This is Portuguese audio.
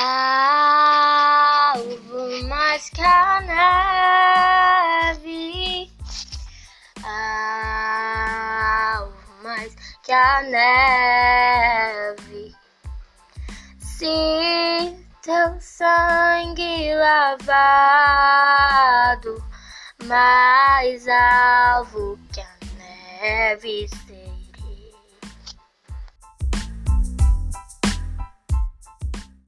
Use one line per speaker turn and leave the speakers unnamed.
Ah, alvo mais que a neve, ah, alvo mais que a neve. Sim, teu sangue lavado, mais alvo que a neve. Ser.